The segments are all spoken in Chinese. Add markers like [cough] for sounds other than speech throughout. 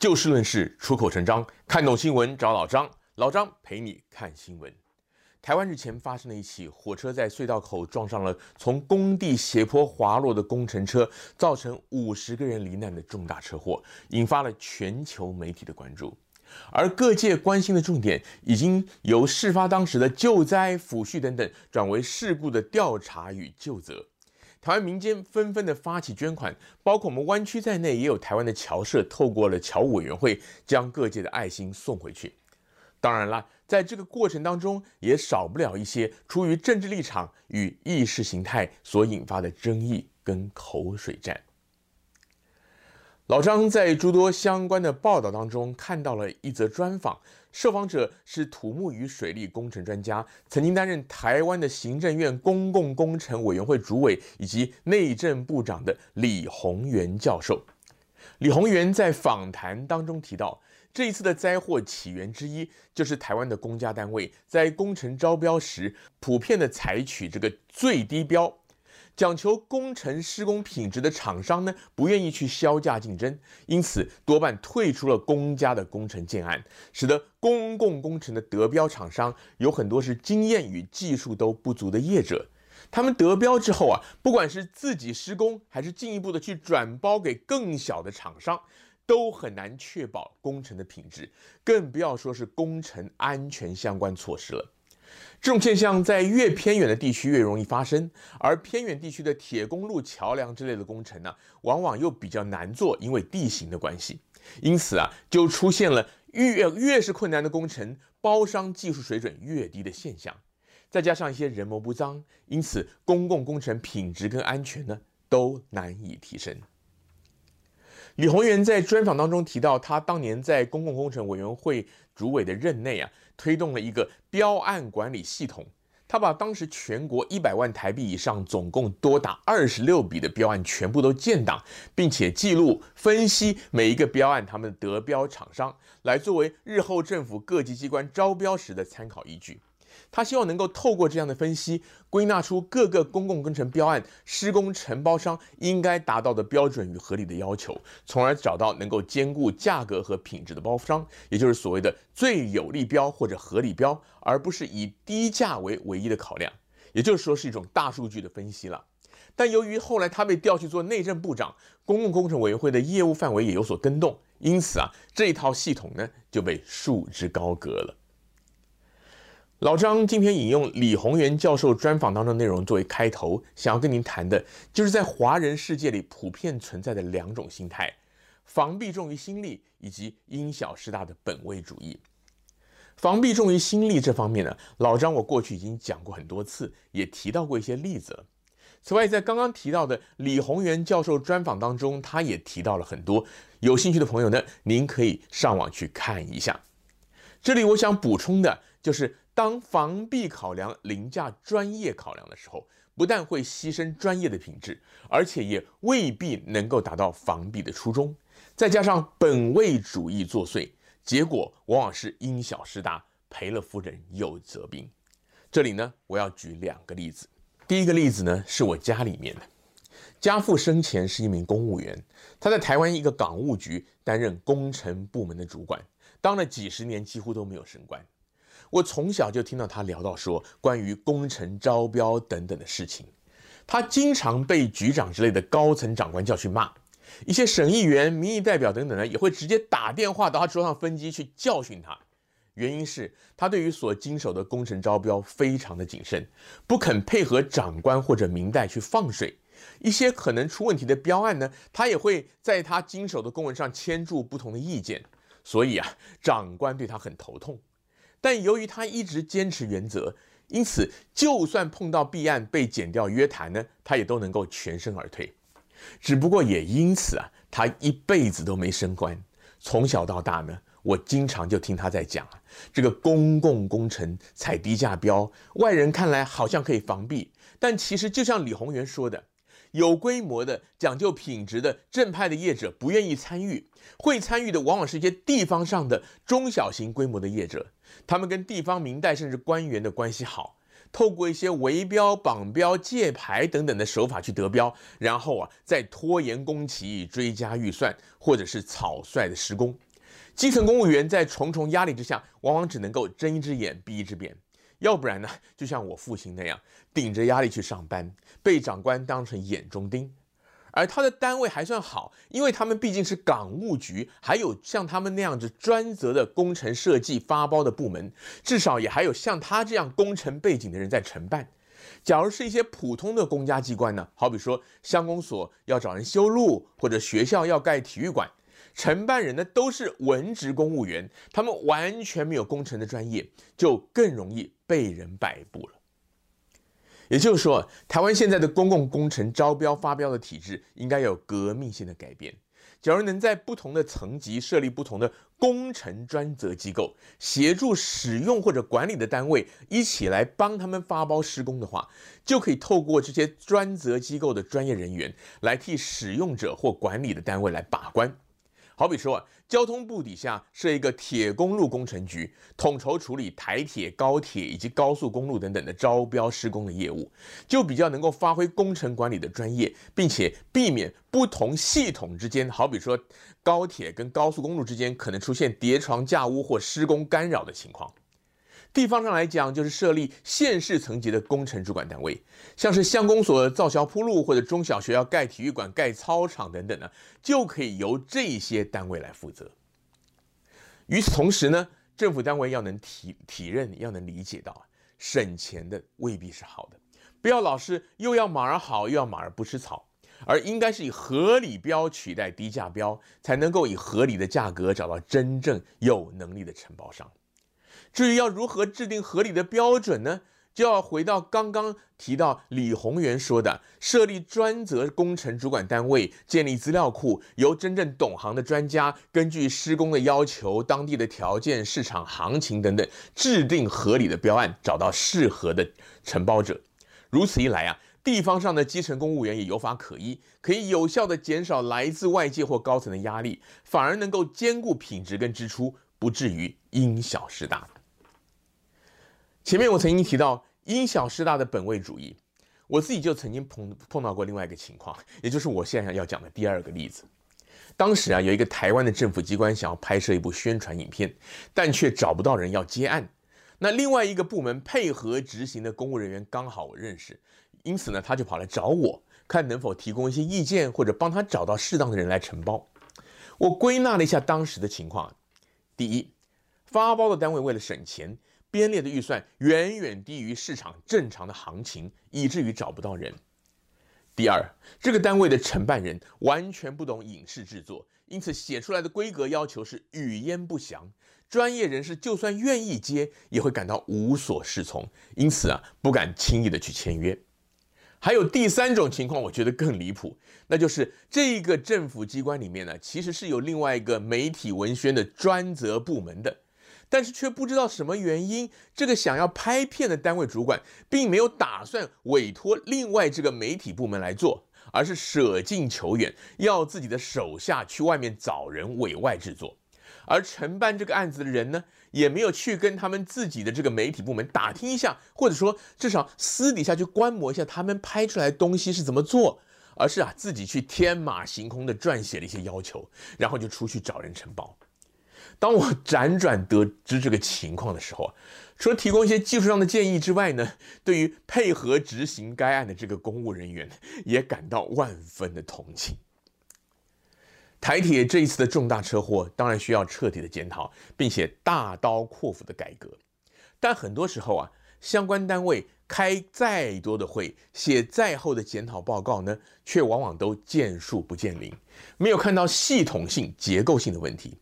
就事论事，出口成章，看懂新闻找老张，老张陪你看新闻。台湾日前发生了一起火车在隧道口撞上了从工地斜坡滑落的工程车，造成五十个人罹难的重大车祸，引发了全球媒体的关注。而各界关心的重点，已经由事发当时的救灾、抚恤等等，转为事故的调查与究责。台湾民间纷纷的发起捐款，包括我们湾区在内，也有台湾的侨社透过了侨务委员会，将各界的爱心送回去。当然了，在这个过程当中，也少不了一些出于政治立场与意识形态所引发的争议跟口水战。老张在诸多相关的报道当中看到了一则专访，受访者是土木与水利工程专家，曾经担任台湾的行政院公共工程委员会主委以及内政部长的李宏源教授。李宏源在访谈当中提到，这一次的灾祸起源之一，就是台湾的公家单位在工程招标时，普遍的采取这个最低标，讲求工程施工品质的厂商呢，不愿意去削价竞争，因此多半退出了公家的工程建案，使得公共工程的得标厂商有很多是经验与技术都不足的业者。他们得标之后啊，不管是自己施工，还是进一步的去转包给更小的厂商，都很难确保工程的品质，更不要说是工程安全相关措施了。这种现象在越偏远的地区越容易发生，而偏远地区的铁公路、桥梁之类的工程呢，往往又比较难做，因为地形的关系。因此啊，就出现了越越是困难的工程，包商技术水准越低的现象。再加上一些人谋不臧，因此公共工程品质跟安全呢都难以提升。李鸿源在专访当中提到，他当年在公共工程委员会主委的任内啊，推动了一个标案管理系统。他把当时全国一百万台币以上，总共多达二十六笔的标案全部都建档，并且记录分析每一个标案他们的得标厂商，来作为日后政府各级机关招标时的参考依据。他希望能够透过这样的分析，归纳出各个公共工程标案施工承包商应该达到的标准与合理的要求，从而找到能够兼顾价格和品质的包商，也就是所谓的最有利标或者合理标，而不是以低价为唯一的考量。也就是说，是一种大数据的分析了。但由于后来他被调去做内政部长，公共工程委员会的业务范围也有所更动，因此啊，这一套系统呢就被束之高阁了。老张今天引用李宏源教授专访当中的内容作为开头，想要跟您谈的，就是在华人世界里普遍存在的两种心态：防弊重于心力，以及因小失大的本位主义。防弊重于心力这方面呢，老张我过去已经讲过很多次，也提到过一些例子了。此外，在刚刚提到的李宏源教授专访当中，他也提到了很多。有兴趣的朋友呢，您可以上网去看一下。这里我想补充的就是。当防弊考量凌驾专业考量的时候，不但会牺牲专业的品质，而且也未必能够达到防弊的初衷。再加上本位主义作祟，结果往往是因小失大，赔了夫人又折兵。这里呢，我要举两个例子。第一个例子呢，是我家里面的，家父生前是一名公务员，他在台湾一个港务局担任工程部门的主管，当了几十年，几乎都没有升官。我从小就听到他聊到说关于工程招标等等的事情，他经常被局长之类的高层长官叫去骂，一些省议员、民意代表等等呢，也会直接打电话到他桌上分机去教训他。原因是他对于所经手的工程招标非常的谨慎，不肯配合长官或者民代去放水。一些可能出问题的标案呢，他也会在他经手的公文上签注不同的意见。所以啊，长官对他很头痛。但由于他一直坚持原则，因此就算碰到弊案被减掉约谈呢，他也都能够全身而退。只不过也因此啊，他一辈子都没升官。从小到大呢，我经常就听他在讲啊，这个公共工程采低价标，外人看来好像可以防弊，但其实就像李鸿源说的。有规模的、讲究品质的正派的业者不愿意参与，会参与的往往是一些地方上的中小型规模的业者，他们跟地方民代甚至官员的关系好，透过一些围标、绑标、借牌等等的手法去得标，然后啊再拖延工期、追加预算或者是草率的施工，基层公务员在重重压力之下，往往只能够睁一只眼闭一只眼，要不然呢，就像我父亲那样，顶着压力去上班，被长官当成眼中钉。而他的单位还算好，因为他们毕竟是港务局，还有像他们那样子专责的工程设计发包的部门，至少也还有像他这样工程背景的人在承办。假如是一些普通的公家机关呢，好比说乡公所要找人修路，或者学校要盖体育馆，承办人呢都是文职公务员，他们完全没有工程的专业，就更容易被人摆布了。也就是说，台湾现在的公共工程招标发标的体制应该有革命性的改变。假如能在不同的层级设立不同的工程专责机构，协助使用或者管理的单位一起来帮他们发包施工的话，就可以透过这些专责机构的专业人员来替使用者或管理的单位来把关。好比说，交通部底下设一个铁公路工程局，统筹处理台铁、高铁以及高速公路等等的招标施工的业务，就比较能够发挥工程管理的专业，并且避免不同系统之间，好比说高铁跟高速公路之间可能出现叠床架屋或施工干扰的情况。地方上来讲，就是设立县市层级的工程主管单位，像是乡公所造桥铺路，或者中小学要盖体育馆、盖操场等等呢，就可以由这些单位来负责。与此同时呢，政府单位要能体体认，要能理解到，省钱的未必是好的，不要老是又要马儿好，又要马儿不吃草，而应该是以合理标取代低价标，才能够以合理的价格找到真正有能力的承包商。至于要如何制定合理的标准呢？就要回到刚刚提到李宏源说的，设立专责工程主管单位，建立资料库，由真正懂行的专家根据施工的要求、当地的条件、市场行情等等，制定合理的标案，找到适合的承包者。如此一来啊，地方上的基层公务员也有法可依，可以有效的减少来自外界或高层的压力，反而能够兼顾品质跟支出，不至于因小失大。前面我曾经提到因小失大的本位主义，我自己就曾经碰碰到过另外一个情况，也就是我现在要讲的第二个例子。当时啊，有一个台湾的政府机关想要拍摄一部宣传影片，但却找不到人要接案。那另外一个部门配合执行的公务人员刚好我认识，因此呢，他就跑来找我，看能否提供一些意见，或者帮他找到适当的人来承包。我归纳了一下当时的情况：第一，发包的单位为了省钱。编列的预算远远低于市场正常的行情，以至于找不到人。第二，这个单位的承办人完全不懂影视制作，因此写出来的规格要求是语焉不详，专业人士就算愿意接，也会感到无所适从，因此啊，不敢轻易的去签约。还有第三种情况，我觉得更离谱，那就是这个政府机关里面呢，其实是有另外一个媒体文宣的专责部门的。但是却不知道什么原因，这个想要拍片的单位主管并没有打算委托另外这个媒体部门来做，而是舍近求远，要自己的手下去外面找人委外制作。而承办这个案子的人呢，也没有去跟他们自己的这个媒体部门打听一下，或者说至少私底下去观摩一下他们拍出来的东西是怎么做，而是啊自己去天马行空的撰写了一些要求，然后就出去找人承包。当我 [laughs] 辗转得知这个情况的时候啊，除了提供一些技术上的建议之外呢，[laughs] 对于配合执行该案的这个公务人员也感到万分的同情。台铁这一次的重大车祸，当然需要彻底的检讨，并且大刀阔斧的改革。但很多时候啊，相关单位开再多的会，写再厚的检讨报告呢，却往往都见树不见林，没有看到系统性、结构性的问题。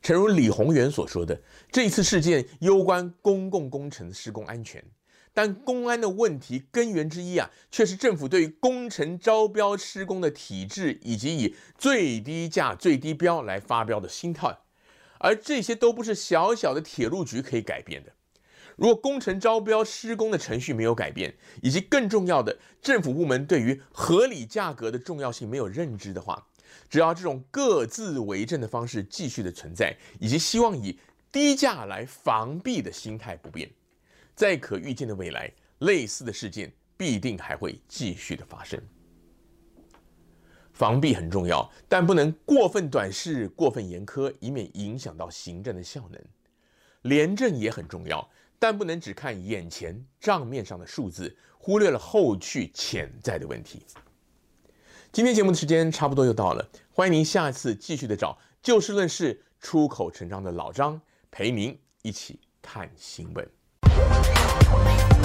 诚如李宏源所说的，这一次事件攸关公共工程的施工安全，但公安的问题根源之一啊，却是政府对于工程招标施工的体制，以及以最低价最低标来发标的心态，而这些都不是小小的铁路局可以改变的。如果工程招标施工的程序没有改变，以及更重要的政府部门对于合理价格的重要性没有认知的话，只要这种各自为政的方式继续的存在，以及希望以低价来防弊的心态不变，在可预见的未来，类似的事件必定还会继续的发生。防弊很重要，但不能过分短视、过分严苛，以免影响到行政的效能。廉政也很重要，但不能只看眼前账面上的数字，忽略了后续潜在的问题。今天节目的时间差不多就到了欢迎您下次继续的找就事论事出口成章的老张陪您一起看新闻。